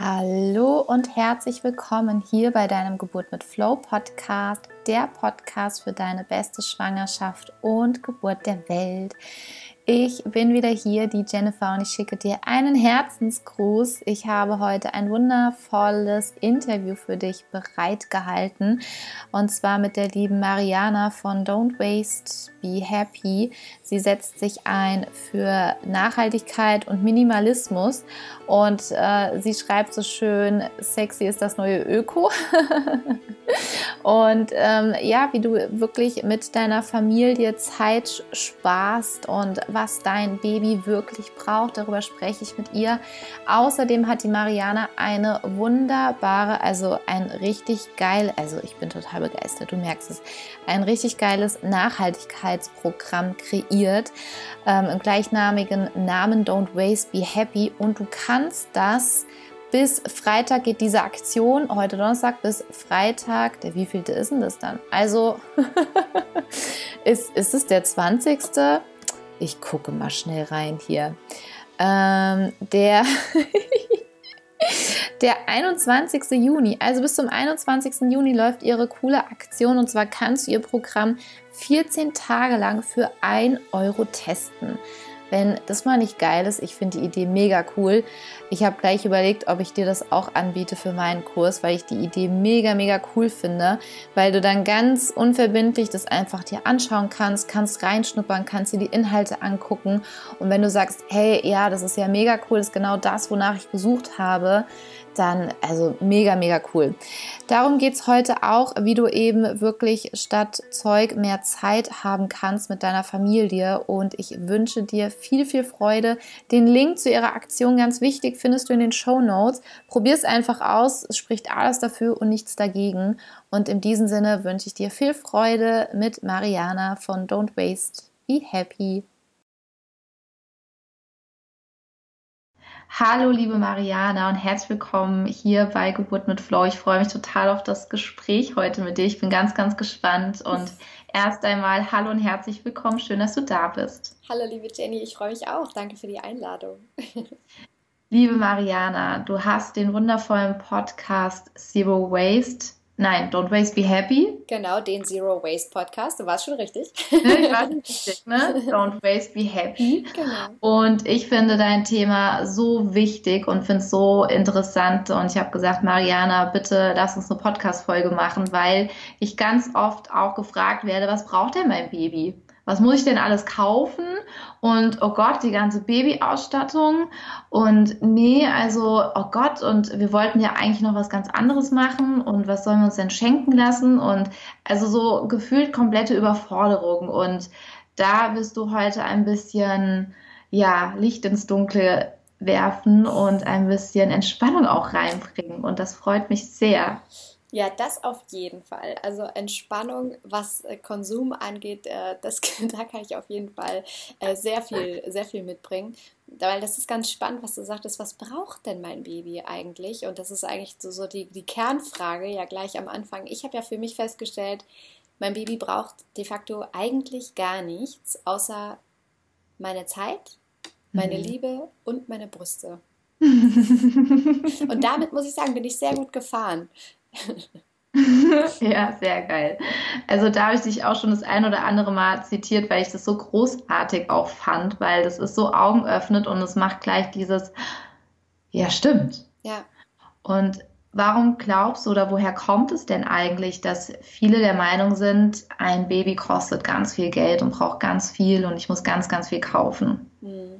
Hallo und herzlich willkommen hier bei deinem Geburt mit Flow Podcast, der Podcast für deine beste Schwangerschaft und Geburt der Welt. Ich bin wieder hier, die Jennifer, und ich schicke dir einen Herzensgruß. Ich habe heute ein wundervolles Interview für dich bereitgehalten. Und zwar mit der lieben Mariana von Don't Waste, Be Happy. Sie setzt sich ein für Nachhaltigkeit und Minimalismus. Und äh, sie schreibt so schön, sexy ist das neue Öko. und ähm, ja, wie du wirklich mit deiner Familie Zeit sparst und was dein Baby wirklich braucht. Darüber spreche ich mit ihr. Außerdem hat die Mariana eine wunderbare, also ein richtig geil, also ich bin total begeistert, du merkst es, ein richtig geiles Nachhaltigkeitsprogramm kreiert ähm, im gleichnamigen Namen Don't Waste, Be Happy und du kannst das bis Freitag geht diese Aktion, heute Donnerstag bis Freitag, der wievielte ist denn das dann? Also ist, ist es der 20. Ich gucke mal schnell rein hier. Ähm, der, der 21. Juni, also bis zum 21. Juni läuft ihre coole Aktion und zwar kannst du ihr Programm 14 Tage lang für 1 Euro testen. Wenn das mal nicht geil ist, ich finde die Idee mega cool. Ich habe gleich überlegt, ob ich dir das auch anbiete für meinen Kurs, weil ich die Idee mega, mega cool finde, weil du dann ganz unverbindlich das einfach dir anschauen kannst, kannst reinschnuppern, kannst dir die Inhalte angucken und wenn du sagst, hey, ja, das ist ja mega cool, das ist genau das, wonach ich gesucht habe, dann also mega, mega cool. Darum geht es heute auch, wie du eben wirklich statt Zeug mehr Zeit haben kannst mit deiner Familie. Und ich wünsche dir viel, viel Freude. Den Link zu ihrer Aktion, ganz wichtig, findest du in den Show Notes. Probier es einfach aus. Es spricht alles dafür und nichts dagegen. Und in diesem Sinne wünsche ich dir viel Freude mit Mariana von Don't Waste. Be happy. Hallo, liebe Mariana und herzlich willkommen hier bei Geburt mit Flo. Ich freue mich total auf das Gespräch heute mit dir. Ich bin ganz, ganz gespannt und erst einmal hallo und herzlich willkommen. Schön, dass du da bist. Hallo, liebe Jenny. Ich freue mich auch. Danke für die Einladung. Liebe Mariana, du hast den wundervollen Podcast Zero Waste Nein, Don't Waste, Be Happy. Genau, den Zero Waste Podcast. Du warst schon richtig. Ich war schon richtig, ne? Don't Waste, Be Happy. Genau. Und ich finde dein Thema so wichtig und finde es so interessant. Und ich habe gesagt, Mariana, bitte lass uns eine Podcast-Folge machen, weil ich ganz oft auch gefragt werde, was braucht denn mein Baby? Was muss ich denn alles kaufen? Und oh Gott, die ganze Babyausstattung. Und nee, also, oh Gott, und wir wollten ja eigentlich noch was ganz anderes machen. Und was sollen wir uns denn schenken lassen? Und also so gefühlt komplette Überforderung. Und da wirst du heute ein bisschen, ja, Licht ins Dunkle werfen und ein bisschen Entspannung auch reinbringen. Und das freut mich sehr. Ja, das auf jeden Fall. Also Entspannung, was äh, Konsum angeht, äh, das, da kann ich auf jeden Fall äh, sehr viel, sehr viel mitbringen. Weil das ist ganz spannend, was du sagtest, was braucht denn mein Baby eigentlich? Und das ist eigentlich so, so die, die Kernfrage, ja gleich am Anfang. Ich habe ja für mich festgestellt, mein Baby braucht de facto eigentlich gar nichts, außer meine Zeit, meine mhm. Liebe und meine Brüste. und damit muss ich sagen, bin ich sehr gut gefahren. ja, sehr geil. Also da habe ich dich auch schon das ein oder andere Mal zitiert, weil ich das so großartig auch fand, weil das ist so Augen öffnet und es macht gleich dieses, ja, stimmt. Ja. Und warum glaubst du oder woher kommt es denn eigentlich, dass viele der Meinung sind, ein Baby kostet ganz viel Geld und braucht ganz viel und ich muss ganz, ganz viel kaufen? Hm.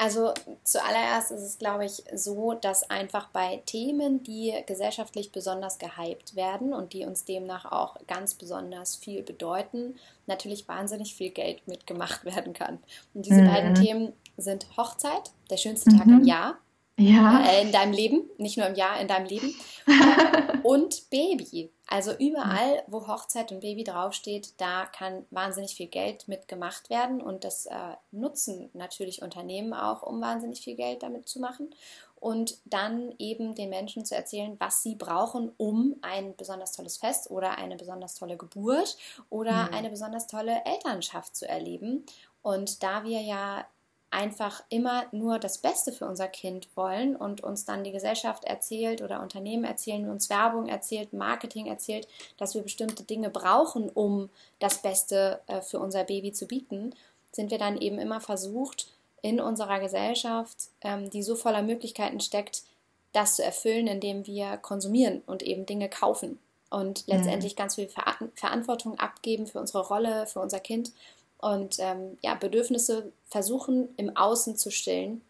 Also zuallererst ist es, glaube ich, so, dass einfach bei Themen, die gesellschaftlich besonders gehypt werden und die uns demnach auch ganz besonders viel bedeuten, natürlich wahnsinnig viel Geld mitgemacht werden kann. Und diese mhm. beiden Themen sind Hochzeit, der schönste Tag mhm. im Jahr, ja. Äh, in deinem Leben, nicht nur im Jahr, in deinem Leben. und Baby. Also überall, wo Hochzeit und Baby draufsteht, da kann wahnsinnig viel Geld mitgemacht werden und das äh, nutzen natürlich Unternehmen auch, um wahnsinnig viel Geld damit zu machen und dann eben den Menschen zu erzählen, was sie brauchen, um ein besonders tolles Fest oder eine besonders tolle Geburt oder mhm. eine besonders tolle Elternschaft zu erleben. Und da wir ja einfach immer nur das Beste für unser Kind wollen und uns dann die Gesellschaft erzählt oder Unternehmen erzählen, uns Werbung erzählt, Marketing erzählt, dass wir bestimmte Dinge brauchen, um das Beste äh, für unser Baby zu bieten, sind wir dann eben immer versucht, in unserer Gesellschaft, ähm, die so voller Möglichkeiten steckt, das zu erfüllen, indem wir konsumieren und eben Dinge kaufen und mhm. letztendlich ganz viel Ver Verantwortung abgeben für unsere Rolle, für unser Kind und ähm, ja, Bedürfnisse versuchen im Außen zu stillen.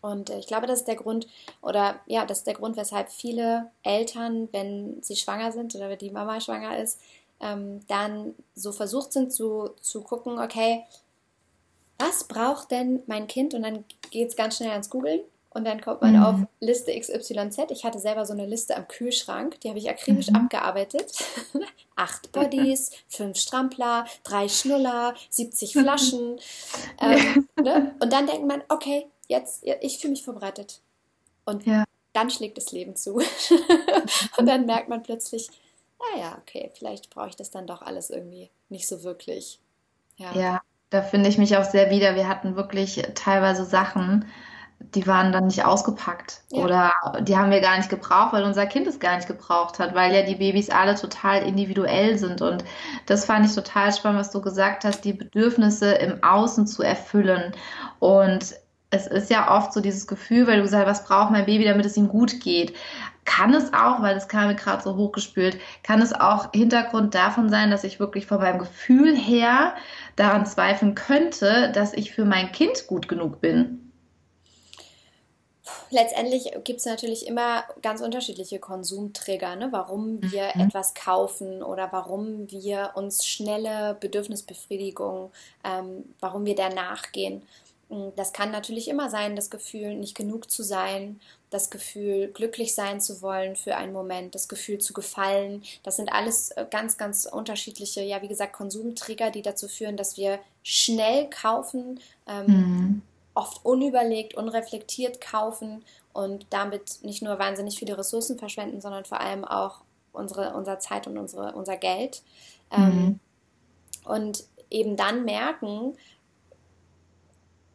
Und äh, ich glaube, das ist der Grund, oder ja, das ist der Grund, weshalb viele Eltern, wenn sie schwanger sind oder wenn die Mama schwanger ist, ähm, dann so versucht sind zu, zu gucken, okay, was braucht denn mein Kind? Und dann geht es ganz schnell ans Googeln und dann kommt man mhm. auf Liste XYZ. Ich hatte selber so eine Liste am Kühlschrank, die habe ich akribisch mhm. abgearbeitet. Acht Bodies, fünf Strampler, drei Schnuller, 70 Flaschen. ähm, ne? Und dann denkt man, okay, jetzt, ich fühle mich vorbereitet. Und ja. dann schlägt das Leben zu. und dann merkt man plötzlich, naja, okay, vielleicht brauche ich das dann doch alles irgendwie nicht so wirklich. Ja, ja da finde ich mich auch sehr wieder. Wir hatten wirklich teilweise Sachen, die waren dann nicht ausgepackt ja. oder die haben wir gar nicht gebraucht, weil unser Kind es gar nicht gebraucht hat, weil ja die Babys alle total individuell sind und das fand ich total spannend, was du gesagt hast, die Bedürfnisse im Außen zu erfüllen und es ist ja oft so dieses Gefühl, weil du gesagt hast, was braucht mein Baby, damit es ihm gut geht. Kann es auch, weil das kam mir gerade so hochgespült, kann es auch Hintergrund davon sein, dass ich wirklich von meinem Gefühl her daran zweifeln könnte, dass ich für mein Kind gut genug bin? Letztendlich gibt es natürlich immer ganz unterschiedliche Konsumtrigger, ne? warum wir mhm. etwas kaufen oder warum wir uns schnelle Bedürfnisbefriedigung, ähm, warum wir der nachgehen. Hm, das kann natürlich immer sein, das Gefühl, nicht genug zu sein, das Gefühl, glücklich sein zu wollen für einen Moment, das Gefühl zu gefallen. Das sind alles äh, ganz, ganz unterschiedliche, ja, wie gesagt, Konsumtrigger, die dazu führen, dass wir schnell kaufen, ähm, mhm oft unüberlegt, unreflektiert kaufen und damit nicht nur wahnsinnig viele Ressourcen verschwenden, sondern vor allem auch unsere, unsere Zeit und unsere, unser Geld. Ähm, mhm. Ähm, und eben dann merken,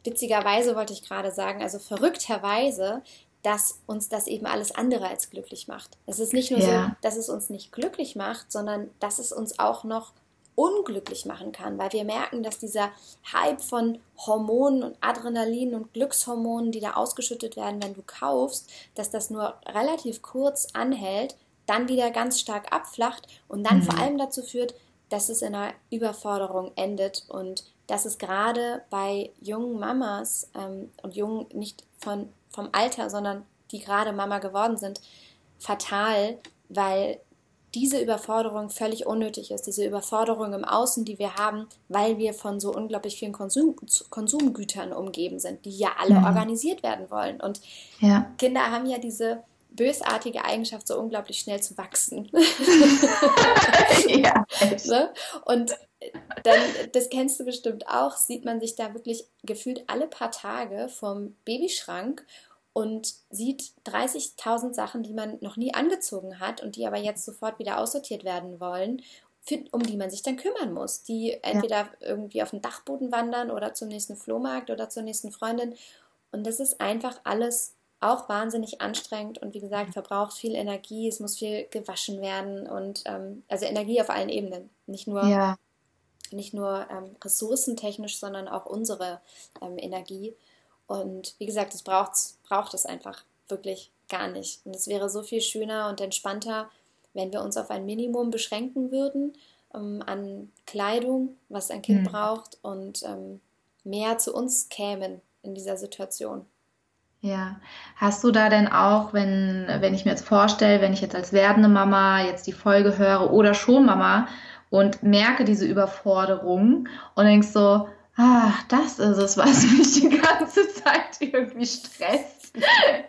witzigerweise wollte ich gerade sagen, also verrückterweise, dass uns das eben alles andere als glücklich macht. Es ist nicht nur ja. so, dass es uns nicht glücklich macht, sondern dass es uns auch noch unglücklich machen kann, weil wir merken, dass dieser Hype von Hormonen und Adrenalin und Glückshormonen, die da ausgeschüttet werden, wenn du kaufst, dass das nur relativ kurz anhält, dann wieder ganz stark abflacht und dann mhm. vor allem dazu führt, dass es in einer Überforderung endet und dass es gerade bei jungen Mamas ähm, und jungen nicht von, vom Alter, sondern die gerade Mama geworden sind, fatal, weil diese Überforderung völlig unnötig ist, diese Überforderung im Außen, die wir haben, weil wir von so unglaublich vielen Konsum, Konsumgütern umgeben sind, die ja alle mhm. organisiert werden wollen. Und ja. Kinder haben ja diese bösartige Eigenschaft, so unglaublich schnell zu wachsen. ja, ne? Und dann, das kennst du bestimmt auch, sieht man sich da wirklich gefühlt alle paar Tage vom Babyschrank und sieht 30.000 Sachen, die man noch nie angezogen hat und die aber jetzt sofort wieder aussortiert werden wollen, für, um die man sich dann kümmern muss, die entweder ja. irgendwie auf den Dachboden wandern oder zum nächsten Flohmarkt oder zur nächsten Freundin. Und das ist einfach alles auch wahnsinnig anstrengend und wie gesagt, verbraucht viel Energie, es muss viel gewaschen werden und ähm, also Energie auf allen Ebenen, nicht nur, ja. nicht nur ähm, ressourcentechnisch, sondern auch unsere ähm, Energie. Und wie gesagt, es braucht, braucht es einfach wirklich gar nicht. Und es wäre so viel schöner und entspannter, wenn wir uns auf ein Minimum beschränken würden ähm, an Kleidung, was ein Kind mhm. braucht und ähm, mehr zu uns kämen in dieser Situation. Ja, hast du da denn auch, wenn, wenn ich mir jetzt vorstelle, wenn ich jetzt als werdende Mama jetzt die Folge höre oder schon Mama und merke diese Überforderung und denkst so, ach, das ist es, was mich die ganze Zeit irgendwie stresst.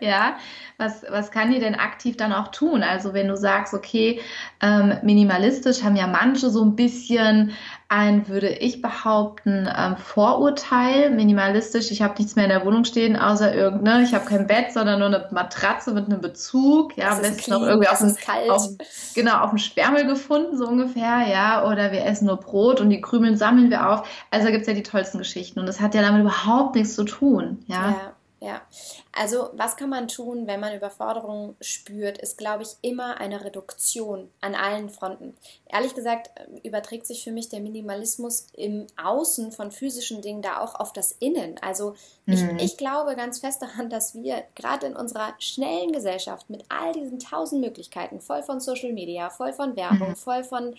ja, was, was kann die denn aktiv dann auch tun? Also wenn du sagst, okay, ähm, minimalistisch haben ja manche so ein bisschen ein, würde ich behaupten, ähm, Vorurteil. Minimalistisch, ich habe nichts mehr in der Wohnung stehen, außer irgendeine, ich habe kein Bett, sondern nur eine Matratze mit einem Bezug. Ja, am besten noch irgendwie auf, ein, auf, genau, auf dem Sperrmüll gefunden, so ungefähr, ja. Oder wir essen nur Brot und die Krümel sammeln wir auf. Also da gibt es ja die tollsten Geschichten. Und das hat ja damit überhaupt nichts zu tun, ja. ja. Ja, also was kann man tun, wenn man Überforderung spürt, ist, glaube ich, immer eine Reduktion an allen Fronten. Ehrlich gesagt überträgt sich für mich der Minimalismus im Außen von physischen Dingen da auch auf das Innen. Also ich, mhm. ich glaube ganz fest daran, dass wir gerade in unserer schnellen Gesellschaft mit all diesen tausend Möglichkeiten, voll von Social Media, voll von Werbung, mhm. voll von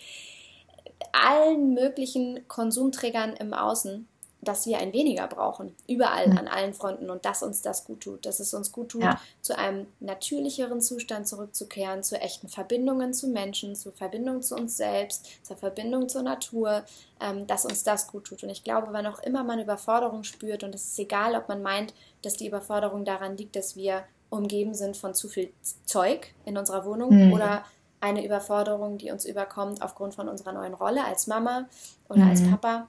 allen möglichen Konsumträgern im Außen, dass wir ein weniger brauchen, überall mhm. an allen Fronten und dass uns das gut tut, dass es uns gut tut, ja. zu einem natürlicheren Zustand zurückzukehren, zu echten Verbindungen zu Menschen, zu Verbindung zu uns selbst, zur Verbindung zur Natur, ähm, dass uns das gut tut. Und ich glaube, wann auch immer man Überforderung spürt, und es ist egal, ob man meint, dass die Überforderung daran liegt, dass wir umgeben sind von zu viel Zeug in unserer Wohnung mhm. oder eine Überforderung, die uns überkommt aufgrund von unserer neuen Rolle als Mama oder mhm. als Papa,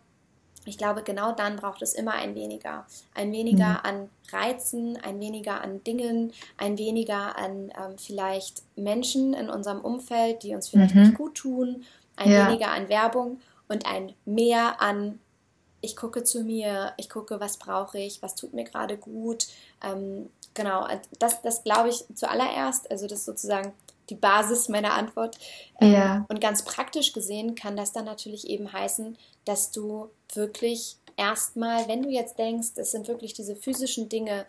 ich glaube, genau dann braucht es immer ein weniger. Ein weniger mhm. an Reizen, ein weniger an Dingen, ein weniger an ähm, vielleicht Menschen in unserem Umfeld, die uns vielleicht mhm. nicht gut tun, ein ja. weniger an Werbung und ein mehr an, ich gucke zu mir, ich gucke, was brauche ich, was tut mir gerade gut. Ähm, genau, das, das glaube ich zuallererst, also das sozusagen die Basis meiner Antwort. Ähm, ja. Und ganz praktisch gesehen kann das dann natürlich eben heißen, dass du wirklich erstmal, wenn du jetzt denkst, es sind wirklich diese physischen Dinge,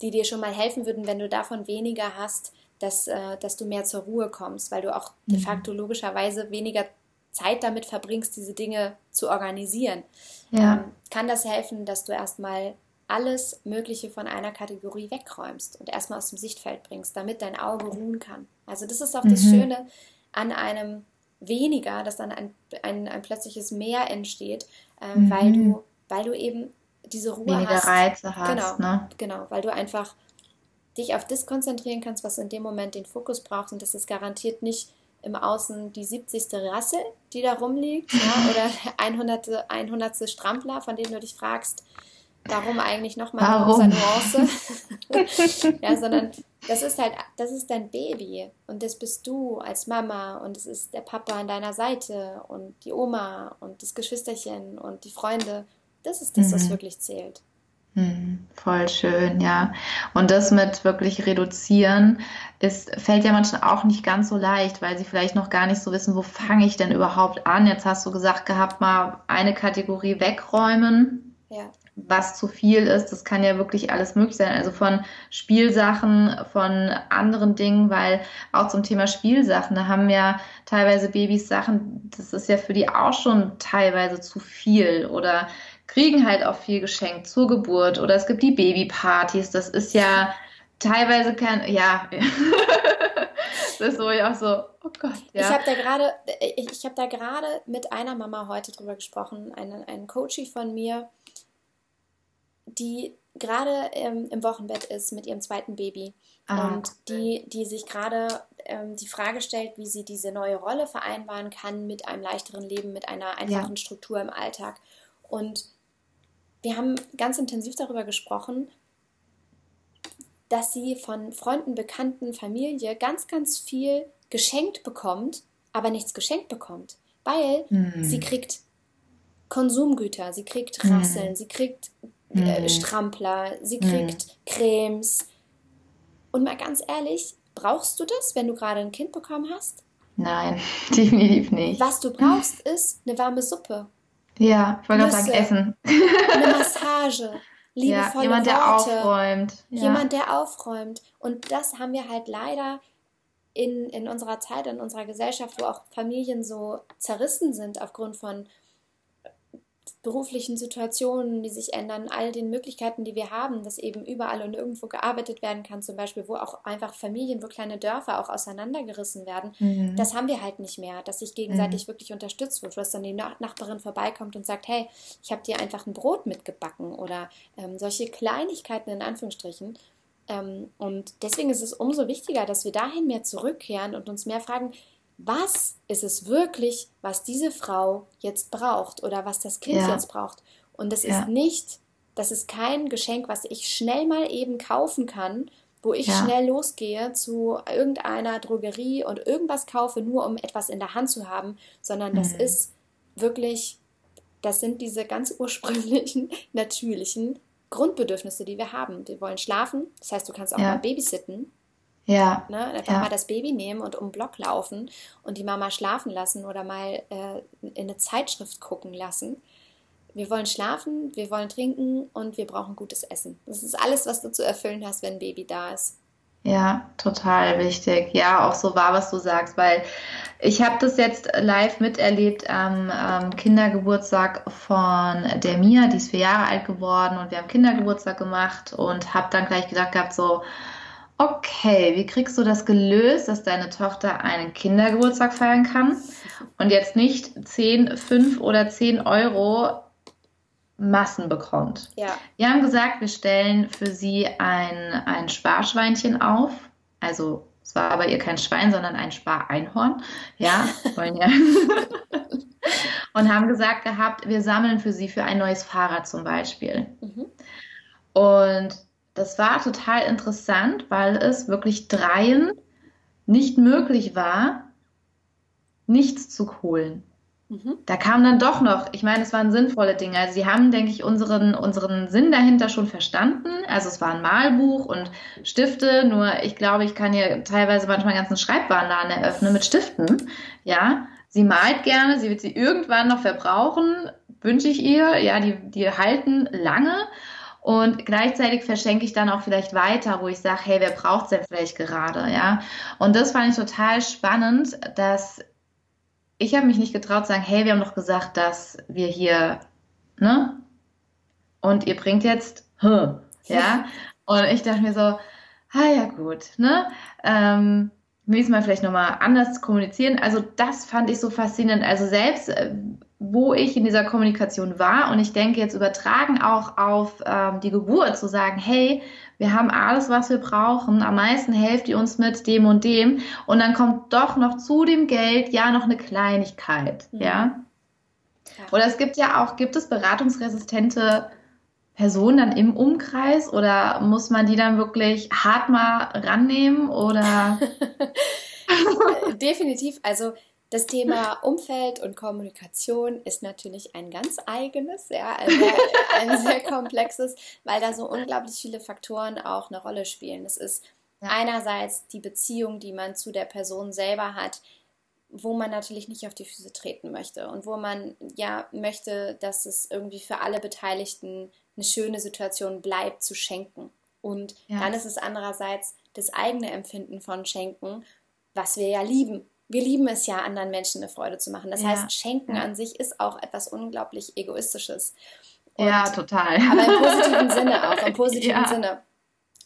die dir schon mal helfen würden, wenn du davon weniger hast, dass, äh, dass du mehr zur Ruhe kommst, weil du auch mhm. de facto logischerweise weniger Zeit damit verbringst, diese Dinge zu organisieren. Ja. Ähm, kann das helfen, dass du erstmal alles Mögliche von einer Kategorie wegräumst und erstmal aus dem Sichtfeld bringst, damit dein Auge ruhen kann. Also das ist auch mhm. das Schöne an einem weniger, dass dann ein, ein, ein plötzliches Mehr entsteht, äh, mhm. weil, du, weil du eben diese Ruhe Weniger hast. Reize hast. Genau, ne? genau, weil du einfach dich auf das konzentrieren kannst, was in dem Moment den Fokus braucht und das ist garantiert nicht im Außen die 70. Rasse, die da rumliegt, ja, oder der 100. 100. Strampler, von dem du dich fragst, warum eigentlich nochmal rosa Nuance? ja, sondern das ist halt, das ist dein Baby und das bist du als Mama und es ist der Papa an deiner Seite und die Oma und das Geschwisterchen und die Freunde. Das ist das, mhm. was wirklich zählt. Mhm, voll schön, ja. Und das mit wirklich reduzieren, ist, fällt ja manchen auch nicht ganz so leicht, weil sie vielleicht noch gar nicht so wissen, wo fange ich denn überhaupt an. Jetzt hast du gesagt gehabt, mal eine Kategorie wegräumen. Ja was zu viel ist. Das kann ja wirklich alles möglich sein. Also von Spielsachen, von anderen Dingen, weil auch zum Thema Spielsachen, da haben ja teilweise Babys Sachen, das ist ja für die auch schon teilweise zu viel oder kriegen halt auch viel geschenkt zur Geburt oder es gibt die Babypartys. Das ist ja teilweise kein, ja. das ist so ja auch so, oh Gott. Ja. Ich habe da gerade, ich, ich habe mit einer Mama heute drüber gesprochen, einen, einen Coachie von mir, die gerade ähm, im Wochenbett ist mit ihrem zweiten Baby ah, und die, die sich gerade ähm, die Frage stellt, wie sie diese neue Rolle vereinbaren kann mit einem leichteren Leben, mit einer einfachen ja. Struktur im Alltag. Und wir haben ganz intensiv darüber gesprochen, dass sie von Freunden, Bekannten, Familie ganz, ganz viel geschenkt bekommt, aber nichts geschenkt bekommt, weil mhm. sie kriegt Konsumgüter, sie kriegt Rasseln, mhm. sie kriegt äh, mhm. Strampler, sie mhm. kriegt. Cremes. Und mal ganz ehrlich, brauchst du das, wenn du gerade ein Kind bekommen hast? Nein, definitiv nicht. Was du brauchst, ist eine warme Suppe. Ja, ich wollte gerade sagen, Essen. Eine Massage. Liebevolle ja, jemand, Worte. der aufräumt. Ja. Jemand, der aufräumt. Und das haben wir halt leider in, in unserer Zeit, in unserer Gesellschaft, wo auch Familien so zerrissen sind aufgrund von beruflichen Situationen, die sich ändern, all den Möglichkeiten, die wir haben, dass eben überall und irgendwo gearbeitet werden kann, zum Beispiel, wo auch einfach Familien, wo kleine Dörfer auch auseinandergerissen werden, mhm. das haben wir halt nicht mehr, dass sich gegenseitig mhm. wirklich unterstützt wird, dass dann die Nachbarin vorbeikommt und sagt, hey, ich habe dir einfach ein Brot mitgebacken oder ähm, solche Kleinigkeiten in Anführungsstrichen, Ähm, und deswegen ist es umso wichtiger, dass wir dahin mehr zurückkehren und uns mehr fragen, was ist es wirklich, was diese Frau jetzt braucht oder was das Kind ja. jetzt braucht. Und das ja. ist nicht, das ist kein Geschenk, was ich schnell mal eben kaufen kann, wo ich ja. schnell losgehe zu irgendeiner Drogerie und irgendwas kaufe, nur um etwas in der Hand zu haben, sondern das mhm. ist wirklich, das sind diese ganz ursprünglichen, natürlichen Grundbedürfnisse, die wir haben. Wir wollen schlafen, das heißt, du kannst auch ja. mal babysitten. Ja. Ne? Einfach ja. mal das Baby nehmen und um den Block laufen und die Mama schlafen lassen oder mal äh, in eine Zeitschrift gucken lassen. Wir wollen schlafen, wir wollen trinken und wir brauchen gutes Essen. Das ist alles, was du zu erfüllen hast, wenn ein Baby da ist. Ja, total wichtig. Ja, auch so wahr, was du sagst, weil ich habe das jetzt live miterlebt am ähm, Kindergeburtstag von der Mia, die ist vier Jahre alt geworden und wir haben Kindergeburtstag gemacht und habe dann gleich gedacht gehabt, so, okay, wie kriegst du das gelöst, dass deine Tochter einen Kindergeburtstag feiern kann und jetzt nicht 10, 5 oder 10 Euro Massen bekommt. Ja. Wir haben gesagt, wir stellen für sie ein, ein Sparschweinchen auf. Also es war aber ihr kein Schwein, sondern ein Spareinhorn. Ja, wollen ja. und haben gesagt gehabt, wir sammeln für sie für ein neues Fahrrad zum Beispiel. Mhm. Und das war total interessant, weil es wirklich dreien nicht möglich war, nichts zu holen. Mhm. Da kam dann doch noch, ich meine, es waren sinnvolle Dinge. Also sie haben, denke ich, unseren, unseren Sinn dahinter schon verstanden. Also es war ein Malbuch und Stifte, nur ich glaube, ich kann hier teilweise manchmal einen ganzen Schreibwarenladen eröffnen mit Stiften. Ja, sie malt gerne, sie wird sie irgendwann noch verbrauchen, wünsche ich ihr. Ja, die, die halten lange. Und gleichzeitig verschenke ich dann auch vielleicht weiter, wo ich sage, hey, wer braucht es denn vielleicht gerade, ja? Und das fand ich total spannend, dass ich habe mich nicht getraut zu sagen, hey, wir haben doch gesagt, dass wir hier, ne? Und ihr bringt jetzt, huh, ja? Und ich dachte mir so, ah ja gut, ne? Ähm, nächstes Mal vielleicht nochmal anders kommunizieren. Also das fand ich so faszinierend. Also selbst äh, wo ich in dieser Kommunikation war und ich denke jetzt übertragen auch auf ähm, die Geburt zu sagen, hey, wir haben alles, was wir brauchen. Am meisten helft ihr uns mit dem und dem. Und dann kommt doch noch zu dem Geld ja noch eine Kleinigkeit. Mhm. Ja. Oder es gibt ja auch, gibt es beratungsresistente Personen dann im Umkreis oder muss man die dann wirklich hart mal rannehmen oder? Definitiv. Also das Thema Umfeld und Kommunikation ist natürlich ein ganz eigenes, ja, ein sehr, ein sehr komplexes, weil da so unglaublich viele Faktoren auch eine Rolle spielen. Es ist ja. einerseits die Beziehung, die man zu der Person selber hat, wo man natürlich nicht auf die Füße treten möchte und wo man ja möchte, dass es irgendwie für alle Beteiligten eine schöne Situation bleibt zu schenken. Und ja. dann ist es andererseits das eigene Empfinden von Schenken, was wir ja lieben wir lieben es ja, anderen Menschen eine Freude zu machen. Das ja. heißt, Schenken an sich ist auch etwas unglaublich Egoistisches. Und, ja, total. Aber im positiven Sinne auch, im positiven ja. Sinne.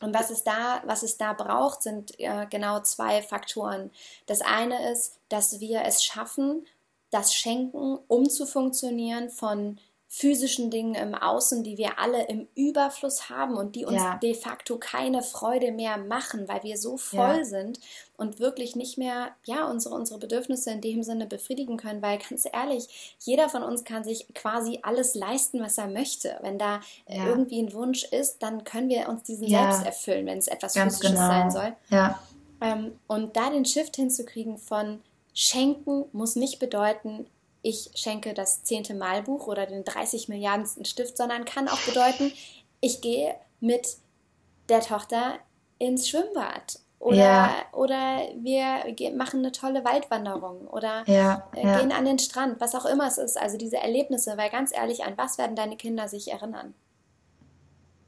Und was es da, was es da braucht, sind äh, genau zwei Faktoren. Das eine ist, dass wir es schaffen, das Schenken umzufunktionieren von physischen Dingen im Außen, die wir alle im Überfluss haben und die uns ja. de facto keine Freude mehr machen, weil wir so voll ja. sind und wirklich nicht mehr ja unsere unsere Bedürfnisse in dem Sinne befriedigen können, weil ganz ehrlich, jeder von uns kann sich quasi alles leisten, was er möchte. Wenn da ja. irgendwie ein Wunsch ist, dann können wir uns diesen selbst erfüllen, wenn es etwas ganz physisches genau. sein soll. Ja. Ähm, und da den Shift hinzukriegen von Schenken muss nicht bedeuten, ich schenke das zehnte Malbuch oder den 30 Milliardensten Stift, sondern kann auch bedeuten, ich gehe mit der Tochter ins Schwimmbad oder, ja. oder wir machen eine tolle Waldwanderung oder ja, äh, ja. gehen an den Strand, was auch immer es ist. Also diese Erlebnisse, weil ganz ehrlich, an was werden deine Kinder sich erinnern?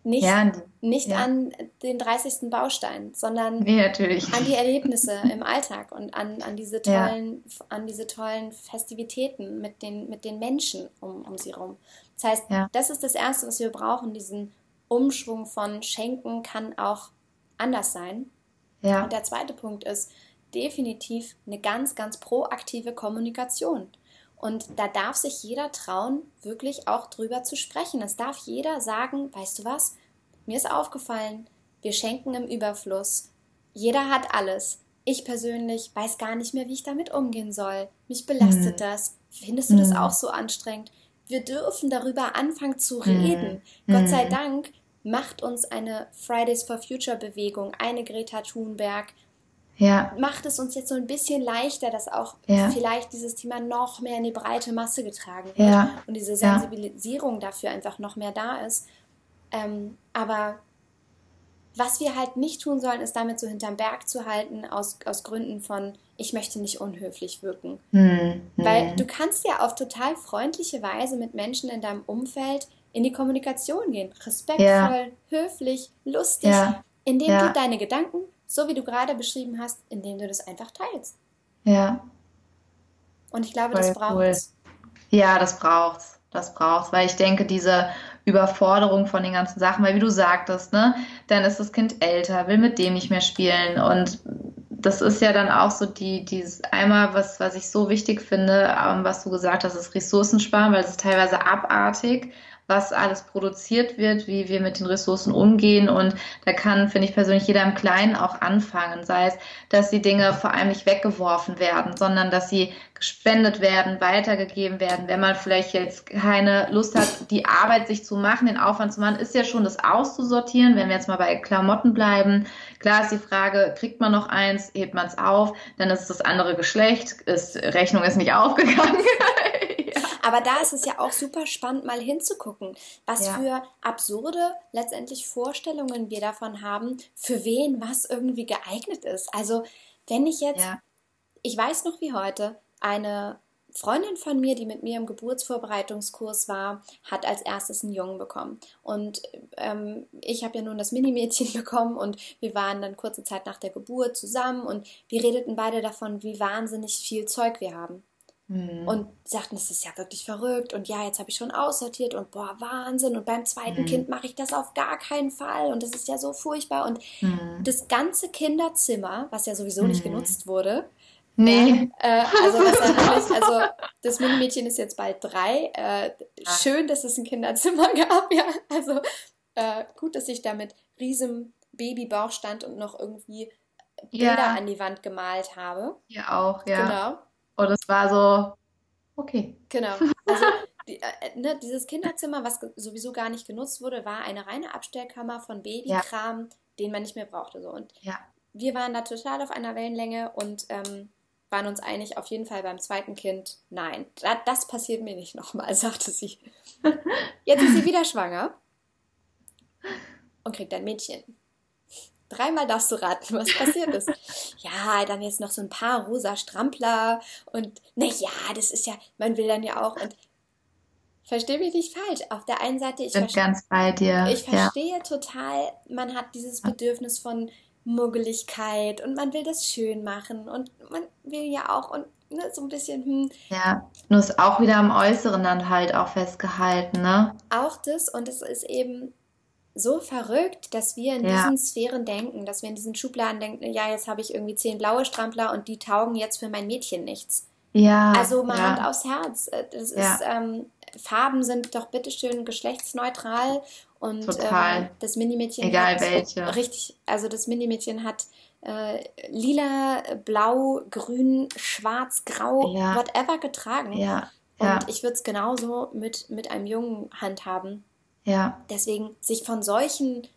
Nicht, ja, nicht ja. an den 30. Baustein, sondern nee, an die Erlebnisse im Alltag und an, an, diese tollen, ja. an diese tollen Festivitäten mit den, mit den Menschen um, um sie herum. Das heißt, das ist das Erste, was wir brauchen, diesen Umschwung von Schenken kann auch anders sein. Und der zweite Punkt ist definitiv eine ganz, ganz proaktive Kommunikation. Und da darf sich jeder trauen, wirklich auch drüber zu sprechen. Es darf jeder sagen, weißt du was, mir ist aufgefallen, wir schenken im Überfluss. Jeder hat alles. Ich persönlich weiß gar nicht mehr, wie ich damit umgehen soll. Mich belastet mhm. das. Findest du das mhm. auch so anstrengend? Wir dürfen darüber anfangen zu reden. Mhm. Gott sei Dank macht uns eine Fridays for Future Bewegung, eine Greta Thunberg, ja. macht es uns jetzt so ein bisschen leichter, dass auch ja. vielleicht dieses Thema noch mehr in die breite Masse getragen wird ja. und diese Sensibilisierung dafür einfach noch mehr da ist. Ähm, aber was wir halt nicht tun sollen, ist damit so hinterm Berg zu halten, aus, aus Gründen von, ich möchte nicht unhöflich wirken. Hm, Weil hm. du kannst ja auf total freundliche Weise mit Menschen in deinem Umfeld in die Kommunikation gehen. Respektvoll, höflich, lustig, indem du deine Gedanken, so wie du gerade beschrieben hast, indem du das einfach teilst. Ja. Und ich glaube, Voll das braucht cool. Ja, das braucht's. Das braucht's, weil ich denke, diese Überforderung von den ganzen Sachen, weil wie du sagtest, ne, dann ist das Kind älter, will mit dem nicht mehr spielen und das ist ja dann auch so die, dieses einmal, was, was ich so wichtig finde, ähm, was du gesagt hast, ist Ressourcensparen, weil es ist teilweise abartig was alles produziert wird, wie wir mit den Ressourcen umgehen. Und da kann, finde ich persönlich, jeder im Kleinen auch anfangen. Sei es, dass die Dinge vor allem nicht weggeworfen werden, sondern dass sie gespendet werden, weitergegeben werden. Wenn man vielleicht jetzt keine Lust hat, die Arbeit sich zu machen, den Aufwand zu machen, ist ja schon das auszusortieren. Wenn wir jetzt mal bei Klamotten bleiben, klar ist die Frage, kriegt man noch eins, hebt man es auf, dann ist es das andere Geschlecht, ist, Rechnung ist nicht aufgegangen. Aber da ist es ja auch super spannend, mal hinzugucken, was ja. für absurde letztendlich Vorstellungen wir davon haben, für wen was irgendwie geeignet ist. Also, wenn ich jetzt, ja. ich weiß noch wie heute, eine Freundin von mir, die mit mir im Geburtsvorbereitungskurs war, hat als erstes einen Jungen bekommen. Und ähm, ich habe ja nun das Minimädchen bekommen und wir waren dann kurze Zeit nach der Geburt zusammen und wir redeten beide davon, wie wahnsinnig viel Zeug wir haben. Mhm. Und sagten, das ist ja wirklich verrückt und ja, jetzt habe ich schon aussortiert und boah, Wahnsinn. Und beim zweiten mhm. Kind mache ich das auf gar keinen Fall und das ist ja so furchtbar. Und mhm. das ganze Kinderzimmer, was ja sowieso nicht mhm. genutzt wurde, Nee. Äh, also, das also das Minimädchen ist jetzt bald drei. Äh, schön, dass es ein Kinderzimmer gab, ja. Also äh, gut, dass ich da mit riesem Babybauch stand und noch irgendwie Bilder ja. an die Wand gemalt habe. Ja, auch, ja. Genau. Und es war so, okay. Genau. Also die, äh, ne, dieses Kinderzimmer, was sowieso gar nicht genutzt wurde, war eine reine Abstellkammer von Babykram, ja. den man nicht mehr brauchte. So. Und ja. wir waren da total auf einer Wellenlänge und ähm, waren uns einig, auf jeden Fall beim zweiten Kind, nein, das, das passiert mir nicht nochmal, sagte sie. Jetzt ist sie wieder schwanger und kriegt ein Mädchen. Dreimal darfst du raten, was passiert ist. ja, dann jetzt noch so ein paar rosa Strampler und na ja, das ist ja, man will dann ja auch und verstehe mich nicht falsch. Auf der einen Seite, ich bin ganz bei dir. Ich verstehe ja. total, man hat dieses Bedürfnis von Muggeligkeit und man will das schön machen und man will ja auch und ne, so ein bisschen hm. Ja, nur ist auch wieder am Äußeren dann halt auch festgehalten, ne? Auch das und es ist eben so verrückt, dass wir in ja. diesen Sphären denken, dass wir in diesen Schubladen denken, ja, jetzt habe ich irgendwie zehn blaue Strampler und die taugen jetzt für mein Mädchen nichts. Ja. Also mal ja. Hand aufs Herz. Äh, das ja. ist, ähm, Farben sind doch bitteschön geschlechtsneutral und ähm, das Minimädchen Egal hat, welche. Richtig, also das Minimädchen hat äh, lila, blau, grün, schwarz, grau, whatever getragen. Ja. Und ich würde es genauso mit, mit einem Jungen handhaben. Ja. Deswegen sich von solchen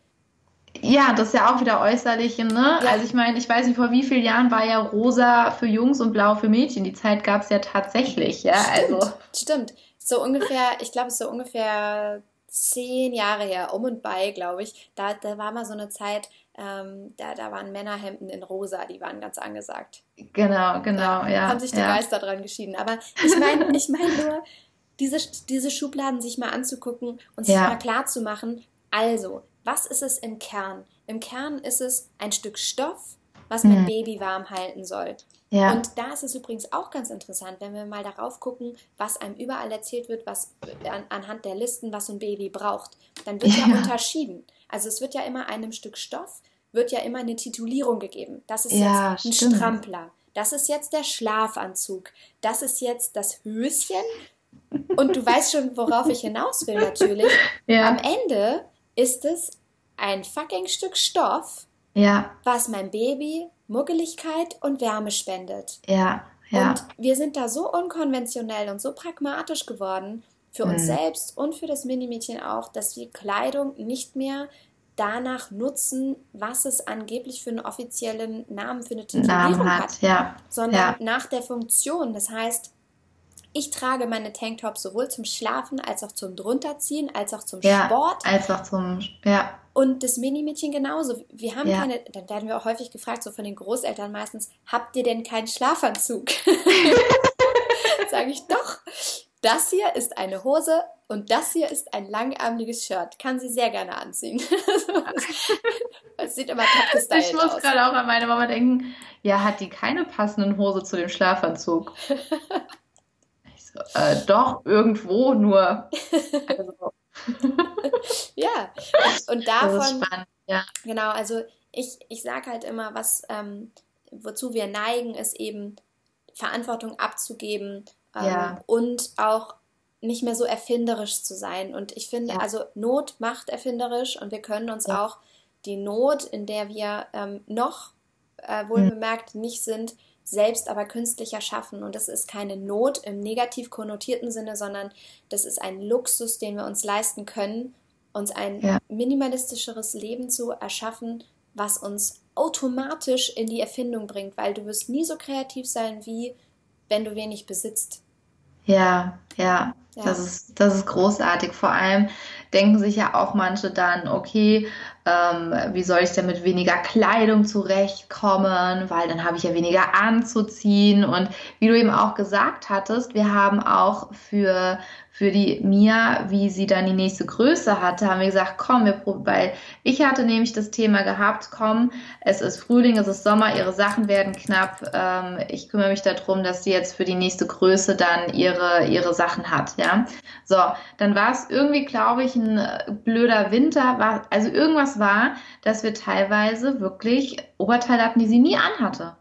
ja, das ist ja auch wieder äußerliche, ne? Ja. Also ich meine, ich weiß nicht, vor wie vielen Jahren war ja rosa für Jungs und blau für Mädchen. Die Zeit gab es ja tatsächlich, ja. Stimmt, also. stimmt. So ungefähr, ich glaube, so ungefähr zehn Jahre her, um und bei, glaube ich. Da, da war mal so eine Zeit, ähm, da, da waren Männerhemden in rosa, die waren ganz angesagt. Genau, genau, ja. Haben sich die ja. Geister dran geschieden. Aber ich meine, ich meine nur, diese, diese Schubladen sich mal anzugucken und sich ja. mal klar zu machen, also, was ist es im Kern? Im Kern ist es ein Stück Stoff, was mein mhm. Baby warm halten soll. Ja. Und da ist es übrigens auch ganz interessant, wenn wir mal darauf gucken, was einem überall erzählt wird, was an, anhand der Listen, was so ein Baby braucht. Dann wird ja. ja unterschieden. Also es wird ja immer einem Stück Stoff, wird ja immer eine Titulierung gegeben. Das ist ja, jetzt ein stimmt. Strampler. Das ist jetzt der Schlafanzug. Das ist jetzt das Höschen und du weißt schon, worauf ich hinaus will natürlich. Ja. Am Ende ist es ein fucking Stück Stoff, Ja, was meinem Baby Muggeligkeit und Wärme spendet. ja, ja. Und wir sind da so unkonventionell und so pragmatisch geworden, für uns Mhm. selbst und für das Minimädchen auch, dass wir Kleidung nicht mehr danach nutzen, was es angeblich für einen offiziellen Namen, für eine Titulierung hat, hat, ja. sondern Ja. nach der Funktion. Das heißt, ich trage meine Tanktops sowohl zum Schlafen als auch zum drunterziehen, als auch zum Ja, Sport einfach zum, ja, und das Minimädchen genauso. Wir haben Ja. keine, dann werden wir auch häufig gefragt, so von den Großeltern meistens, habt ihr denn keinen Schlafanzug? Sage ich doch. Das hier ist eine Hose und das hier ist ein langärmeliges Shirt. Kann sie sehr gerne anziehen. es sieht immer top Ich gestylt muss aus. gerade auch an meine Mama denken, ja, hat die keine passenden Hose zu dem Schlafanzug? Äh, doch, irgendwo, nur. Also, Ja, und das ist davon, spannend, ja. genau, also ich, ich sage halt immer, was, ähm, wozu wir neigen, ist eben Verantwortung abzugeben ähm, Ja. und auch nicht mehr so erfinderisch zu sein. Und ich finde, Ja. also Not macht erfinderisch und wir können uns Ja. auch die Not, in der wir ähm, noch äh, wohlbemerkt nicht sind, selbst aber künstlich erschaffen. Und das ist keine Not im negativ konnotierten Sinne, sondern das ist ein Luxus, den wir uns leisten können, uns ein Ja. minimalistischeres Leben zu erschaffen, was uns automatisch in die Erfindung bringt, weil du wirst nie so kreativ sein, wie wenn du wenig besitzt. Ja, ja, Ja. das ist, das ist großartig. Vor allem denken sich ja auch manche dann, okay, ähm, wie soll ich denn mit weniger Kleidung zurechtkommen, weil dann habe ich ja weniger anzuziehen. Und wie du eben auch gesagt hattest, wir haben auch für, für die Mia, wie sie dann die nächste Größe hatte, haben wir gesagt, komm, wir probieren, weil ich hatte nämlich das Thema gehabt, komm, es ist Frühling, es ist Sommer, ihre Sachen werden knapp. Ähm, ich kümmere mich darum, dass sie jetzt für die nächste Größe dann ihre, ihre Sachen hat, ja. So, dann war es irgendwie, glaube ich, ein äh, blöder Winter, war, also irgendwas war, dass wir teilweise wirklich Oberteile hatten, die sie nie anhatte.